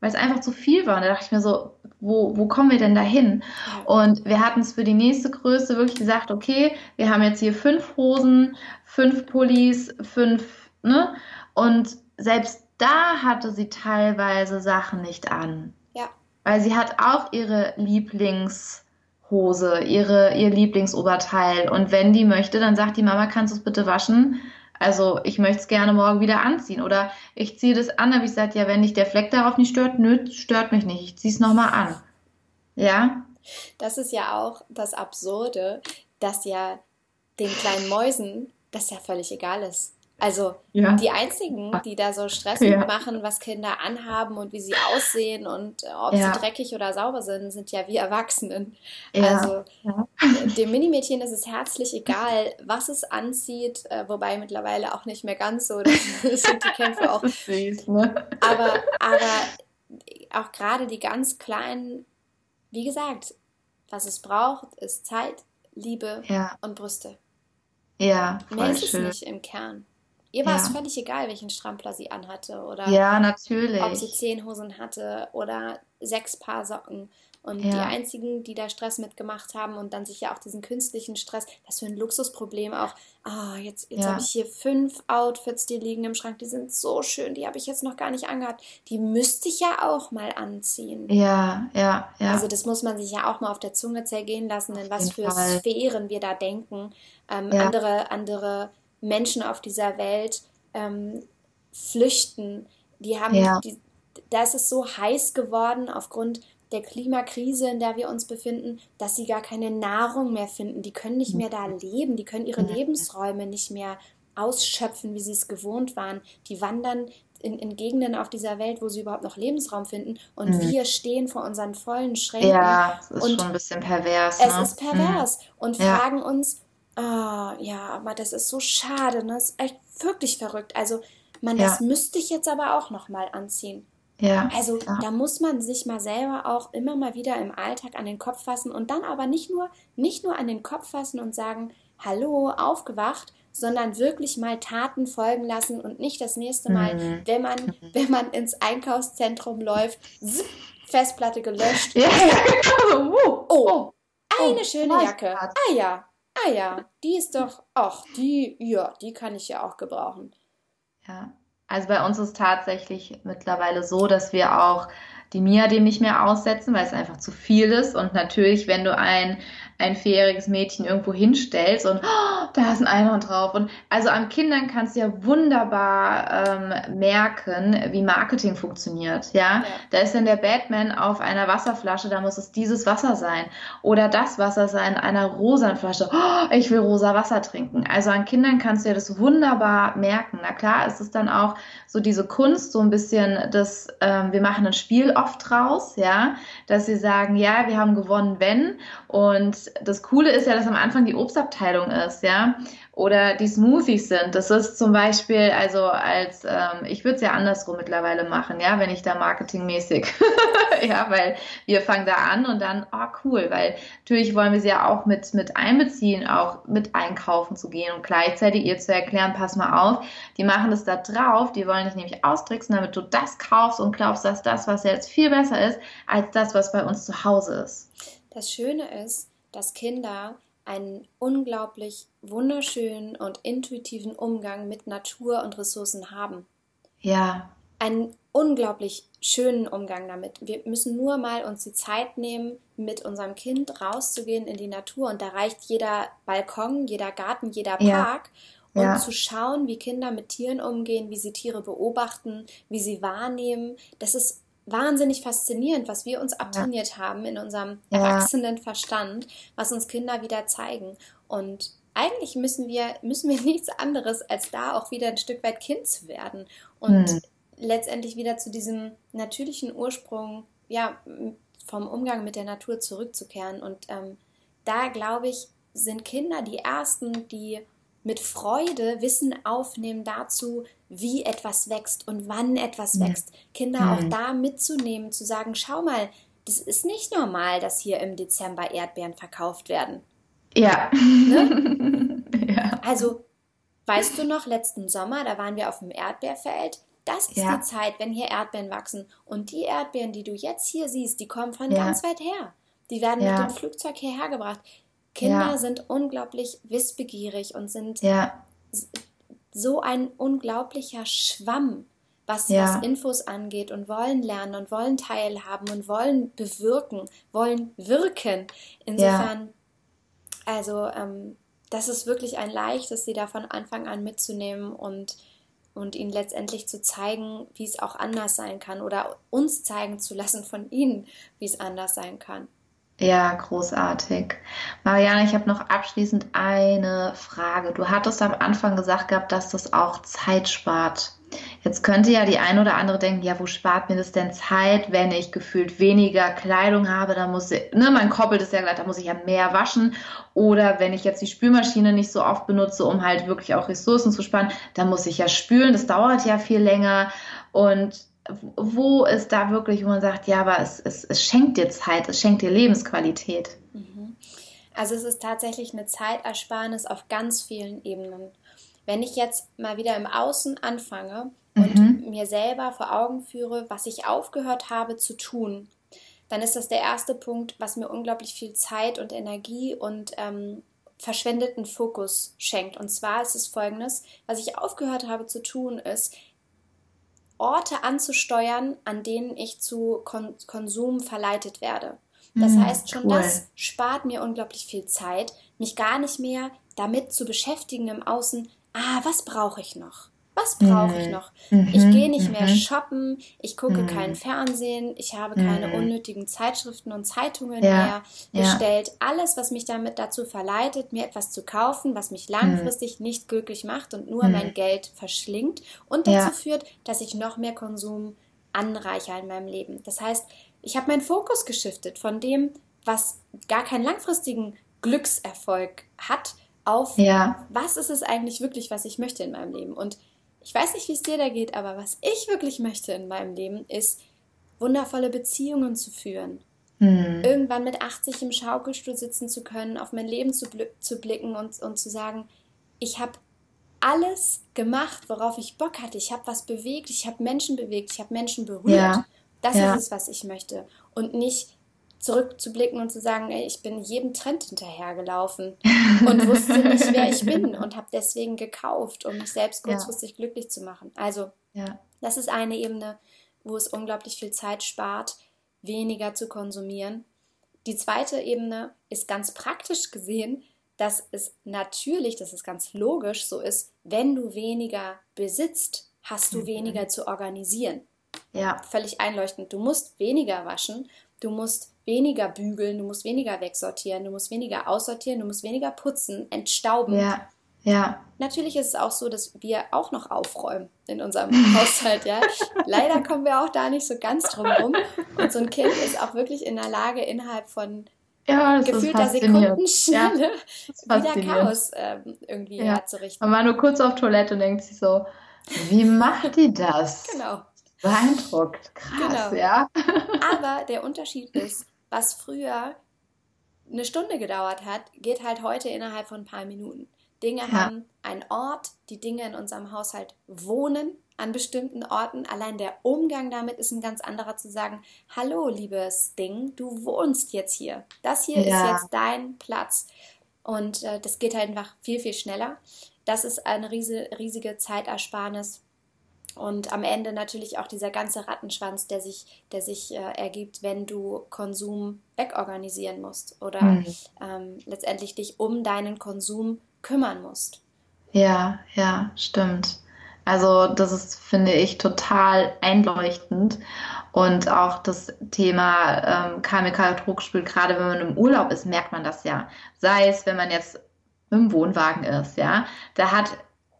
Weil es einfach zu viel war. Und da dachte ich mir so, wo, wo kommen wir denn da hin? Und wir hatten es für die nächste Größe wirklich gesagt, okay, wir haben jetzt hier fünf Hosen, fünf Pullis, fünf, ne? Und selbst da hatte sie teilweise Sachen nicht an. Ja. Weil sie hat auch ihre Lieblingshose, ihre, ihr Lieblingsoberteil. Und wenn die möchte, dann sagt die Mama, kannst du es bitte waschen? Also ich möchte es gerne morgen wieder anziehen. Oder ich ziehe das an, aber ich sage, ja, wenn dich der Fleck darauf nicht stört, nö, stört mich nicht. Ich ziehe es nochmal an. Ja? Das ist ja auch das Absurde, dass ja den kleinen Mäusen das ja völlig egal ist. Also Ja. die einzigen, die da so Stress Ja. mitmachen, was Kinder anhaben und wie sie aussehen und äh, ob Ja. sie dreckig oder sauber sind, sind ja wir Erwachsenen. Ja. Also dem Minimädchen ist es herzlich egal, was es anzieht, äh, wobei mittlerweile auch nicht mehr ganz so. Das sind die Kämpfe auch ist süß, ne? aber, aber auch gerade die ganz kleinen, wie gesagt, was es braucht, ist Zeit, Liebe und Brüste. ja, Mehr voll ist es schön. nicht im Kern. Ihr war es Ja. völlig egal, welchen Strampler sie anhatte oder Ja, ob sie natürlich. zehn Hosen hatte oder sechs Paar Socken. Und die Ja. einzigen, die da Stress mitgemacht haben und dann sich ja auch diesen künstlichen Stress, das für ein Luxusproblem auch, ah, jetzt, jetzt Ja. habe ich hier fünf Outfits, die liegen im Schrank, die sind so schön, die habe ich jetzt noch gar nicht angehabt. Die müsste ich ja auch mal anziehen. Ja, ja, ja. Also das muss man sich ja auch mal auf der Zunge zergehen lassen, in was für Fall. Sphären wir da denken. Ähm, Ja. andere, andere Menschen auf dieser Welt ähm, flüchten. Die haben, Ja. die, da ist es so heiß geworden aufgrund der Klimakrise, in der wir uns befinden, dass sie gar keine Nahrung mehr finden. Die können nicht mehr da leben, die können ihre Mhm. Lebensräume nicht mehr ausschöpfen, wie sie es gewohnt waren. Die wandern in, in Gegenden auf dieser Welt, wo sie überhaupt noch Lebensraum finden. Und Mhm. wir stehen vor unseren vollen Schränken. Ja, es ist Und schon ein bisschen pervers, Es ne? ist pervers. Und Ja. fragen uns, ah, ja, aber das ist so schade, ne? Das ist echt wirklich verrückt. Also, man, Ja. das müsste ich jetzt aber auch nochmal anziehen. Mhm. Ja, Also, ja. da muss man sich mal selber auch immer mal wieder im Alltag an den Kopf fassen und dann aber nicht nur, nicht nur an den Kopf fassen und sagen, hallo, aufgewacht, sondern wirklich mal Taten folgen lassen und nicht das nächste Mal, Mhm. wenn man, wenn man ins Einkaufszentrum läuft, Festplatte gelöscht, ja, genau. oh, Oh, eine oh, schöne Jacke. Ah ja, ah ja, die ist doch, ach, die, ja, die kann ich ja auch gebrauchen. Ja, also bei uns ist tatsächlich mittlerweile so, dass wir auch die Mia dem nicht mehr aussetzen, weil es einfach zu viel ist. Und natürlich, wenn du ein ein vierjähriges Mädchen irgendwo hinstellst und oh, da ist ein Einhorn drauf. Und also an Kindern kannst du ja wunderbar ähm, merken, wie Marketing funktioniert. Ja? ja? da ist dann der Batman auf einer Wasserflasche, da muss es dieses Wasser sein oder das Wasser sein, einer rosa Flasche. Oh, ich will rosa Wasser trinken. Also an Kindern kannst du ja das wunderbar merken. Na klar, ist es dann auch so diese Kunst, so ein bisschen das, ähm, wir machen ein Spiel oft draus, ja, dass sie sagen, ja, wir haben gewonnen, wenn. Und das Coole ist ja, dass am Anfang die Obstabteilung ist, ja, oder die Smoothies sind. Das ist zum Beispiel, also als, ähm, ich würde es ja andersrum mittlerweile machen, ja, wenn ich da marketingmäßig, ja, weil wir fangen da an und dann, oh cool, weil natürlich wollen wir sie ja auch mit, mit einbeziehen, auch mit einkaufen zu gehen und gleichzeitig ihr zu erklären, pass mal auf, die machen das da drauf, die wollen dich nämlich austricksen, damit du das kaufst und glaubst, dass das, was jetzt viel besser ist, als das, was bei uns zu Hause ist. Das Schöne ist, dass Kinder einen unglaublich wunderschönen und intuitiven Umgang mit Natur und Ressourcen haben. Ja. Einen unglaublich schönen Umgang damit. Wir müssen nur mal uns die Zeit nehmen, mit unserem Kind rauszugehen in die Natur und da reicht jeder Balkon, jeder Garten, jeder Park. Ja. Und ja. zu schauen, wie Kinder mit Tieren umgehen, wie sie Tiere beobachten, wie sie wahrnehmen, das ist wahnsinnig faszinierend, was wir uns abtrainiert ja. haben in unserem ja. erwachsenen Verstand, was uns Kinder wieder zeigen. Und eigentlich müssen wir, müssen wir nichts anderes, als da auch wieder ein Stück weit Kind zu werden und hm. letztendlich wieder zu diesem natürlichen Ursprung, ja, vom Umgang mit der Natur zurückzukehren. Und ähm, da, glaube ich, sind Kinder die Ersten, die mit Freude Wissen aufnehmen dazu, wie etwas wächst und wann etwas ja. wächst. Kinder mhm. auch da mitzunehmen, zu sagen, schau mal, das ist nicht normal, dass hier im Dezember Erdbeeren verkauft werden. Ja. Ne? ja. Also, weißt du noch, letzten Sommer, da waren wir auf dem Erdbeerfeld. Das ist ja. die Zeit, wenn hier Erdbeeren wachsen. Und die Erdbeeren, die du jetzt hier siehst, die kommen von ja. ganz weit her. Die werden mit dem Flugzeug hierher gebracht. Kinder sind unglaublich wissbegierig und sind so ein unglaublicher Schwamm, was, ja. was Infos angeht und wollen lernen und wollen teilhaben und wollen bewirken, wollen wirken. Insofern, ja. also ähm, das ist wirklich ein leichtes, sie da von Anfang an mitzunehmen und, und ihnen letztendlich zu zeigen, wie es auch anders sein kann oder uns zeigen zu lassen von ihnen, wie es anders sein kann. Ja, großartig. Marianne, ich habe noch abschließend eine Frage. Du hattest am Anfang gesagt gehabt, dass das auch Zeit spart. Jetzt könnte ja die ein oder andere denken, ja, wo spart mir das denn Zeit, wenn ich gefühlt weniger Kleidung habe, dann muss ich, ne, man koppelt es ja gleich, da muss ich ja mehr waschen. Oder wenn ich jetzt die Spülmaschine nicht so oft benutze, um halt wirklich auch Ressourcen zu sparen, dann muss ich ja spülen, das dauert ja viel länger. Und wo ist da wirklich, wo man sagt, ja, aber es, es, es schenkt dir Zeit, es schenkt dir Lebensqualität? Mhm. Also es ist tatsächlich eine Zeitersparnis auf ganz vielen Ebenen. Wenn ich jetzt mal wieder im Außen anfange und mhm. mir selber vor Augen führe, was ich aufgehört habe zu tun, dann ist das der erste Punkt, was mir unglaublich viel Zeit und Energie und ähm, verschwendeten Fokus schenkt. Und zwar ist es folgendes, was ich aufgehört habe zu tun, ist, Orte anzusteuern, an denen ich zu Kon Konsum verleitet werde. Das mhm, heißt, schon cool. das spart mir unglaublich viel Zeit, mich gar nicht mehr damit zu beschäftigen im Außen, ah, was brauche ich noch? Was brauche ich mhm. noch? Mhm. Ich gehe nicht mehr mhm. shoppen, ich gucke kein Fernsehen, ich habe keine unnötigen Zeitschriften und Zeitungen ja. mehr bestellt. Ja. Alles, was mich damit dazu verleitet, mir etwas zu kaufen, was mich langfristig nicht glücklich macht und nur mein Geld verschlingt und dazu ja. führt, dass ich noch mehr Konsum anreiche in meinem Leben. Das heißt, ich habe meinen Fokus geschiftet von dem, was gar keinen langfristigen Glückserfolg hat, auf was ist es eigentlich wirklich, was ich möchte in meinem Leben. Und ich weiß nicht, wie es dir da geht, aber was ich wirklich möchte in meinem Leben, ist wundervolle Beziehungen zu führen. Mhm. Irgendwann mit 80 im Schaukelstuhl sitzen zu können, auf mein Leben zu, bl zu blicken und, und zu sagen, ich habe alles gemacht, worauf ich Bock hatte. Ich habe was bewegt, ich habe Menschen bewegt, ich habe Menschen berührt. Ja. Das ja. ist es, was ich möchte. Und nicht zurückzublicken und zu sagen, ey, ich bin jedem Trend hinterhergelaufen und wusste nicht, wer ich bin und habe deswegen gekauft, um mich selbst kurzfristig ja. glücklich zu machen. Also, ja. das ist eine Ebene, wo es unglaublich viel Zeit spart, weniger zu konsumieren. Die zweite Ebene ist ganz praktisch gesehen, dass es natürlich, das ist ganz logisch so ist, wenn du weniger besitzt, hast du mhm. weniger zu organisieren. Ja. Völlig einleuchtend. Du musst weniger waschen, du musst weniger bügeln, du musst weniger wegsortieren, du musst weniger aussortieren, du musst weniger putzen, entstauben. Ja. Ja. Natürlich ist es auch so, dass wir auch noch aufräumen in unserem Haushalt, ja. Leider kommen wir auch da nicht so ganz drum rum. Und so ein Kind ist auch wirklich in der Lage, innerhalb von ja, gefühlter Sekundenschnelle ja, wieder Chaos ähm, irgendwie ja. herzurichten. Man war nur kurz auf Toilette und denkt sich so, wie macht die das? Genau. Beeindruckt. Krass, genau. ja. Aber der Unterschied ist, was früher eine Stunde gedauert hat, geht halt heute innerhalb von ein paar Minuten. Dinge ja. haben einen Ort, die Dinge in unserem Haushalt wohnen an bestimmten Orten. Allein der Umgang damit ist ein ganz anderer zu sagen, hallo liebes Ding, du wohnst jetzt hier. Das hier ja. ist jetzt dein Platz. Und äh, das geht halt einfach viel, viel schneller. Das ist eine riesige, riesige Zeitersparnis. Und am Ende natürlich auch dieser ganze Rattenschwanz, der sich, der sich äh, ergibt, wenn du Konsum wegorganisieren musst oder mhm. ähm, letztendlich dich um deinen Konsum kümmern musst. Ja, ja, stimmt. Also das ist, finde ich, total einleuchtend. Und auch das Thema ähm, spielt, gerade wenn man im Urlaub ist, merkt man das ja. Sei es, wenn man jetzt im Wohnwagen ist, ja. Da hat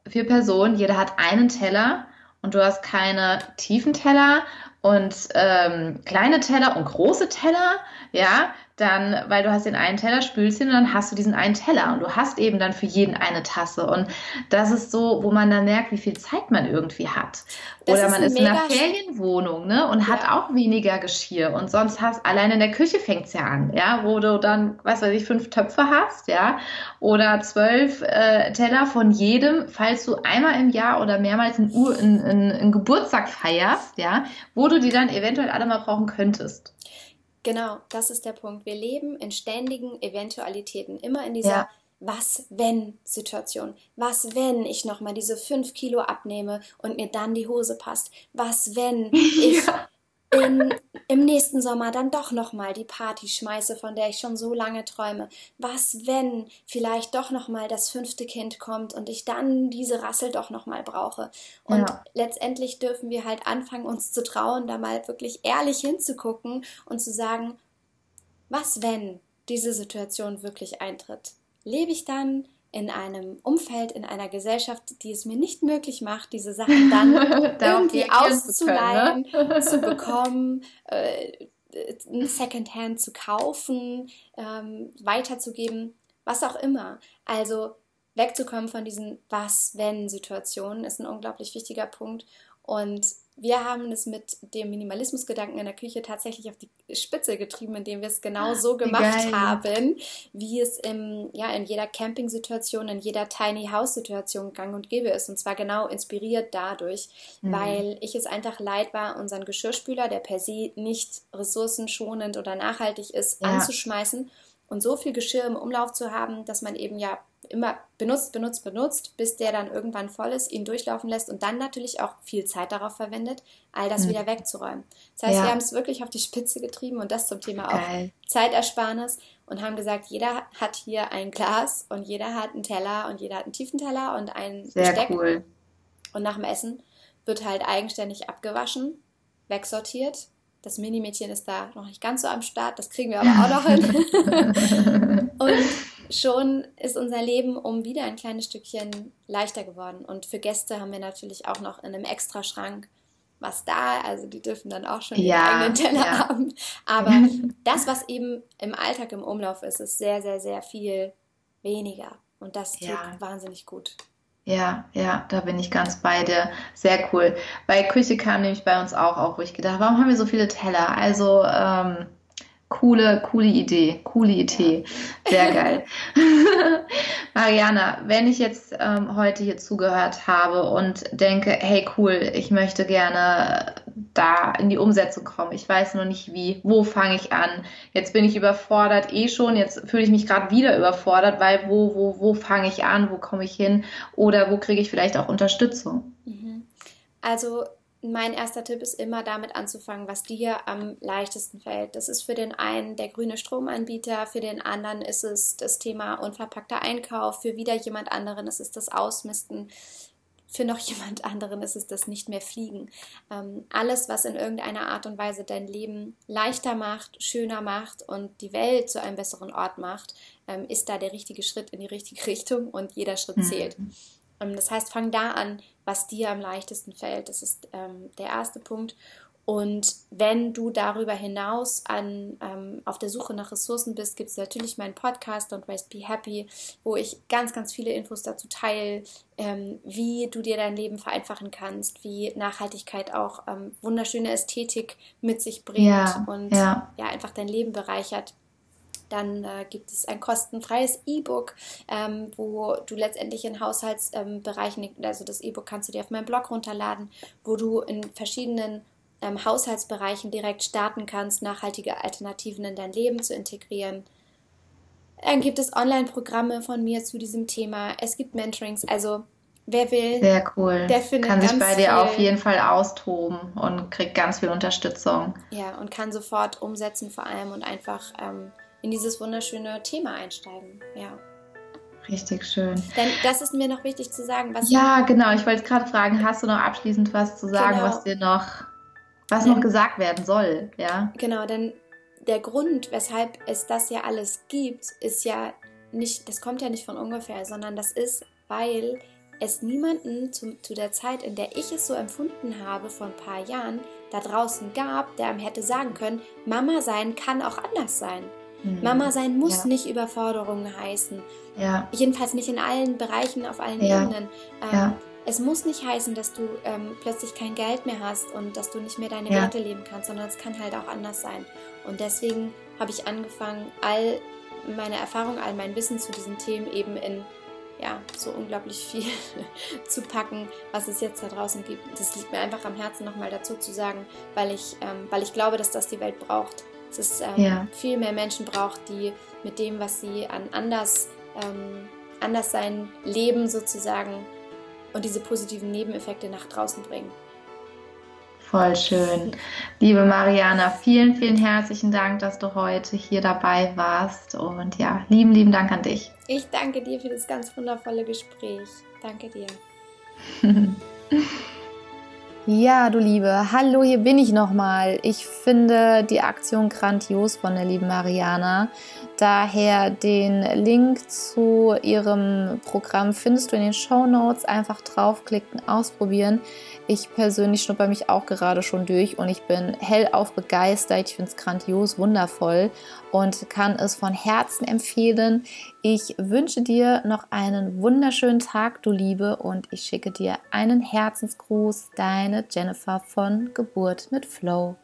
vier Personen, jeder hat einen Teller und du hast keine tiefen Teller und ähm, kleine Teller und große Teller, ja, dann, weil du hast den einen Teller, spülst ihn und dann hast du diesen einen Teller und du hast eben dann für jeden eine Tasse und das ist so, wo man dann merkt, wie viel Zeit man irgendwie hat. Das Oder ist man ist in einer Ferienwohnung, ne, und ja. hat auch weniger Geschirr und sonst hast, allein in der Küche fängt's ja an, ja, wo du dann, was weiß ich, fünf Töpfe hast, ja, oder zwölf äh, Teller von jedem, falls du einmal im Jahr oder mehrmals einen, einen, einen Geburtstag feierst, ja, wo du die dann eventuell alle mal brauchen könntest. Genau, das ist der Punkt. Wir leben in ständigen Eventualitäten, immer in dieser ja. Was wenn Situation. Was wenn ich nochmal diese fünf Kilo abnehme und mir dann die Hose passt? Was wenn ich ja in, im nächsten Sommer dann doch nochmal die Party schmeiße, von der ich schon so lange träume. Was, wenn vielleicht doch nochmal das fünfte Kind kommt und ich dann diese Rassel doch nochmal brauche? Und ja. letztendlich dürfen wir halt anfangen, uns zu trauen, da mal wirklich ehrlich hinzugucken und zu sagen, was, wenn diese Situation wirklich eintritt? Lebe ich dann in einem Umfeld, in einer Gesellschaft, die es mir nicht möglich macht, diese Sachen dann irgendwie auszuleihen, zu, können, ne? zu bekommen, äh, Secondhand zu kaufen, ähm, weiterzugeben, was auch immer. Also wegzukommen von diesen Was-Wenn-Situationen ist ein unglaublich wichtiger Punkt. Und wir haben es mit dem Minimalismusgedanken in der Küche tatsächlich auf die Spitze getrieben, indem wir es genau so gemacht haben, wie es im, ja, in jeder Camping-Situation, in jeder Tiny House-Situation gang und gäbe ist. Und zwar genau inspiriert dadurch, mhm. weil ich es einfach leid war, unseren Geschirrspüler, der per se nicht ressourcenschonend oder nachhaltig ist, ja. anzuschmeißen und so viel Geschirr im Umlauf zu haben, dass man eben ja immer benutzt, benutzt, benutzt, bis der dann irgendwann voll ist, ihn durchlaufen lässt und dann natürlich auch viel Zeit darauf verwendet, all das mhm. wieder wegzuräumen. Das heißt, ja. wir haben es wirklich auf die Spitze getrieben und das zum Thema Geil. auch Zeitersparnis und haben gesagt, jeder hat hier ein Glas und jeder hat einen Teller und jeder hat einen tiefen Teller und ein Sehr Besteck. Cool. Und nach dem Essen wird halt eigenständig abgewaschen, wegsortiert. Das Minimädchen ist da noch nicht ganz so am Start, das kriegen wir aber auch noch hin. und schon ist unser Leben um wieder ein kleines Stückchen leichter geworden. Und für Gäste haben wir natürlich auch noch in einem Extraschrank was da, also die dürfen dann auch schon ja, ihren eigenen Teller ja. haben. Aber das, was eben im Alltag im Umlauf ist, ist sehr, sehr, sehr viel weniger. Und das tut ja. wahnsinnig gut. Ja, ja, da bin ich ganz bei dir. Sehr cool. Bei Küche kam nämlich bei uns auch auf, wo ich gedacht, warum haben wir so viele Teller? Also, ähm, Coole, coole Idee, coole Idee. Sehr geil. Mariana, wenn ich jetzt ähm, heute hier zugehört habe und denke, hey cool, ich möchte gerne da in die Umsetzung kommen. Ich weiß nur nicht wie. Wo fange ich an? Jetzt bin ich überfordert eh schon. Jetzt fühle ich mich gerade wieder überfordert, weil wo, wo, wo fange ich an? Wo komme ich hin? Oder wo kriege ich vielleicht auch Unterstützung? Mhm. Also mein erster Tipp ist immer damit anzufangen, was dir am leichtesten fällt. Das ist für den einen der grüne Stromanbieter, für den anderen ist es das Thema unverpackter Einkauf, für wieder jemand anderen ist es das Ausmisten, für noch jemand anderen ist es das nicht mehr fliegen. Ähm, alles, was in irgendeiner Art und Weise dein Leben leichter macht, schöner macht und die Welt zu einem besseren Ort macht, ähm, ist da der richtige Schritt in die richtige Richtung und jeder Schritt mhm. zählt. Ähm, das heißt, fang da an, was dir am leichtesten fällt. Das ist ähm, der erste Punkt. Und wenn du darüber hinaus an, ähm, auf der Suche nach Ressourcen bist, gibt es natürlich meinen Podcast Don't Waste Be Happy, wo ich ganz, ganz viele Infos dazu teile, ähm, wie du dir dein Leben vereinfachen kannst, wie Nachhaltigkeit auch ähm, wunderschöne Ästhetik mit sich bringt ja, und ja. ja. einfach dein Leben bereichert. Dann äh, gibt es ein kostenfreies E-Book, ähm, wo du letztendlich in Haushaltsbereichen, ähm, also das E-Book kannst du dir auf meinem Blog runterladen, wo du in verschiedenen ähm, Haushaltsbereichen direkt starten kannst, nachhaltige Alternativen in dein Leben zu integrieren. Dann gibt es Online-Programme von mir zu diesem Thema. Es gibt Mentorings. Also wer will, sehr cool. Der findet kann sich bei dir auf jeden Fall austoben und kriegt ganz viel Unterstützung. Ja und kann sofort umsetzen vor allem und einfach ähm, in dieses wunderschöne Thema einsteigen. Ja. Richtig schön. Denn das ist mir noch wichtig zu sagen. Was ja, genau. Ich wollte gerade fragen, hast du noch abschließend was zu sagen, genau. was dir noch, was noch gesagt werden soll? Ja. Genau, denn der Grund, weshalb es das ja alles gibt, ist ja nicht, das kommt ja nicht von ungefähr, sondern das ist, weil es niemanden zu, zu der Zeit, in der ich es so empfunden habe, vor ein paar Jahren, da draußen gab, der einem hätte sagen können, Mama sein kann auch anders sein. Mhm. Mama sein muss ja. nicht Überforderungen heißen. Ja. Jedenfalls nicht in allen Bereichen, auf allen ja. Ebenen. Ähm, es muss nicht heißen, dass du ähm, plötzlich kein Geld mehr hast und dass du nicht mehr deine Werte leben kannst, sondern es kann halt auch anders sein. Und deswegen habe ich angefangen, all meine Erfahrung, all mein Wissen zu diesen Themen eben in ja, so unglaublich viel zu packen, was es jetzt da draußen gibt. Das liegt mir einfach am Herzen, nochmal dazu zu sagen, weil ich, ähm, weil ich glaube, dass das die Welt braucht dass es ähm, ja. viel mehr Menschen braucht, die mit dem, was sie an anders, ähm, anders sein Leben sozusagen und diese positiven Nebeneffekte nach draußen bringen. Voll schön. Liebe Mariana, vielen, vielen herzlichen Dank, dass du heute hier dabei warst. Und ja, lieben, lieben Dank an dich. Ich danke dir für das ganz wundervolle Gespräch. Danke dir. Ja, du Liebe, hallo, hier bin ich nochmal. Ich finde die Aktion grandios von der lieben Mariana. Daher den Link zu ihrem Programm findest du in den Show Notes. Einfach draufklicken, ausprobieren. Ich persönlich schnupper mich auch gerade schon durch und ich bin hellauf begeistert. Ich finde es grandios, wundervoll und kann es von Herzen empfehlen. Ich wünsche dir noch einen wunderschönen Tag, du Liebe, und ich schicke dir einen Herzensgruß, deine Jennifer von Geburt mit Flow.